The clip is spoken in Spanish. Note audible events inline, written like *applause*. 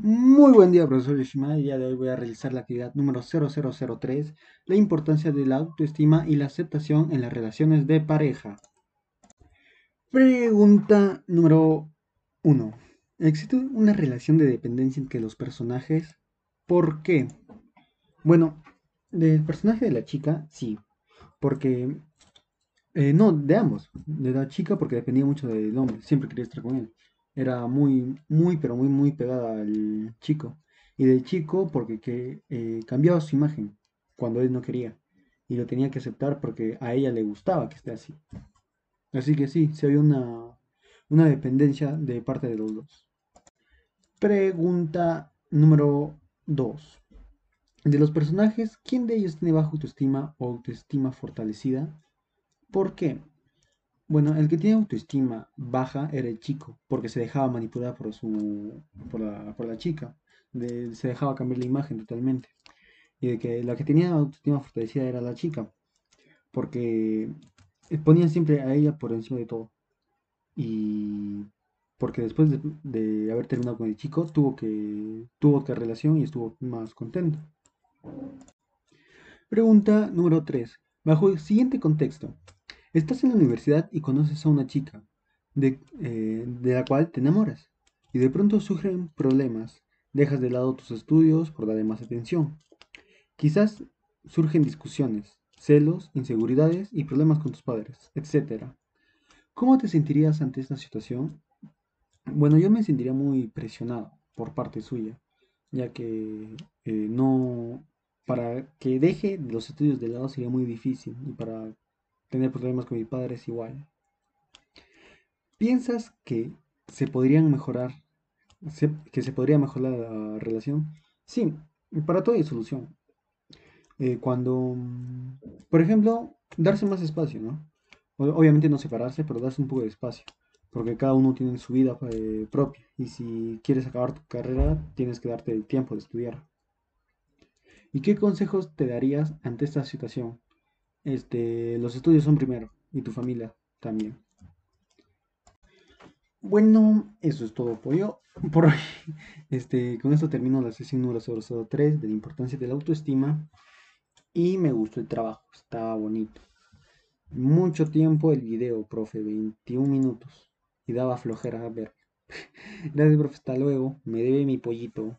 Muy buen día, profesor Yoshima. El día de hoy voy a realizar la actividad número 0003, la importancia de la autoestima y la aceptación en las relaciones de pareja. Pregunta número 1. ¿Existe una relación de dependencia entre los personajes? ¿Por qué? Bueno, del personaje de la chica, sí. Porque... eh, no, de ambos. De la chica porque dependía mucho del hombre. Siempre quería estar con él era muy, muy, pero muy, muy pegada al chico. Y del chico porque que, eh, cambiaba su imagen cuando él no quería. Y lo tenía que aceptar porque a ella le gustaba que esté así. Así que sí, se había una, una dependencia de parte de los dos. Pregunta número 2. De los personajes, ¿quién de ellos tiene baja autoestima o autoestima fortalecida? ¿Por qué? Bueno, el que tiene autoestima baja era el chico, porque se dejaba manipular por su, por la, por la chica, se dejaba cambiar la imagen totalmente. Y de que la que tenía autoestima fortalecida era la chica, porque ponían siempre a ella por encima de todo. Y porque después de, de haber terminado con el chico, tuvo que, tuvo otra relación y estuvo más contento. Pregunta número 3. Bajo el siguiente contexto, Estás en la universidad y conoces a una chica de, eh, de la cual te enamoras y de pronto surgen problemas. Dejas de lado tus estudios por darle más atención. Quizás surgen discusiones, celos, inseguridades y problemas con tus padres, etcétera. ¿Cómo te sentirías ante esta situación? Bueno, yo me sentiría muy presionado por parte suya, ya que eh, no, para que deje los estudios de lado sería muy difícil y para tener problemas con mi padre es igual. ¿Piensas que se podrían mejorar, que se podría mejorar la relación? Sí, para todo hay solución. Eh, cuando, mm, por ejemplo, darse más espacio, ¿no? Obviamente no separarse, pero darse un poco de espacio, porque cada uno tiene su vida eh, propia y si quieres acabar tu carrera, tienes que darte el tiempo de estudiar. ¿Y qué consejos te darías ante esta situación? Este, los estudios son primero y tu familia también. Bueno, eso es todo por yo. Por hoy. *laughs* Este, con esto termino la sesión número 003 de la importancia de la autoestima y me gustó el trabajo, estaba bonito. Mucho tiempo el video, profe, 21 minutos y daba flojera ver. *laughs* Gracias, profe, hasta luego. Me debe mi pollito.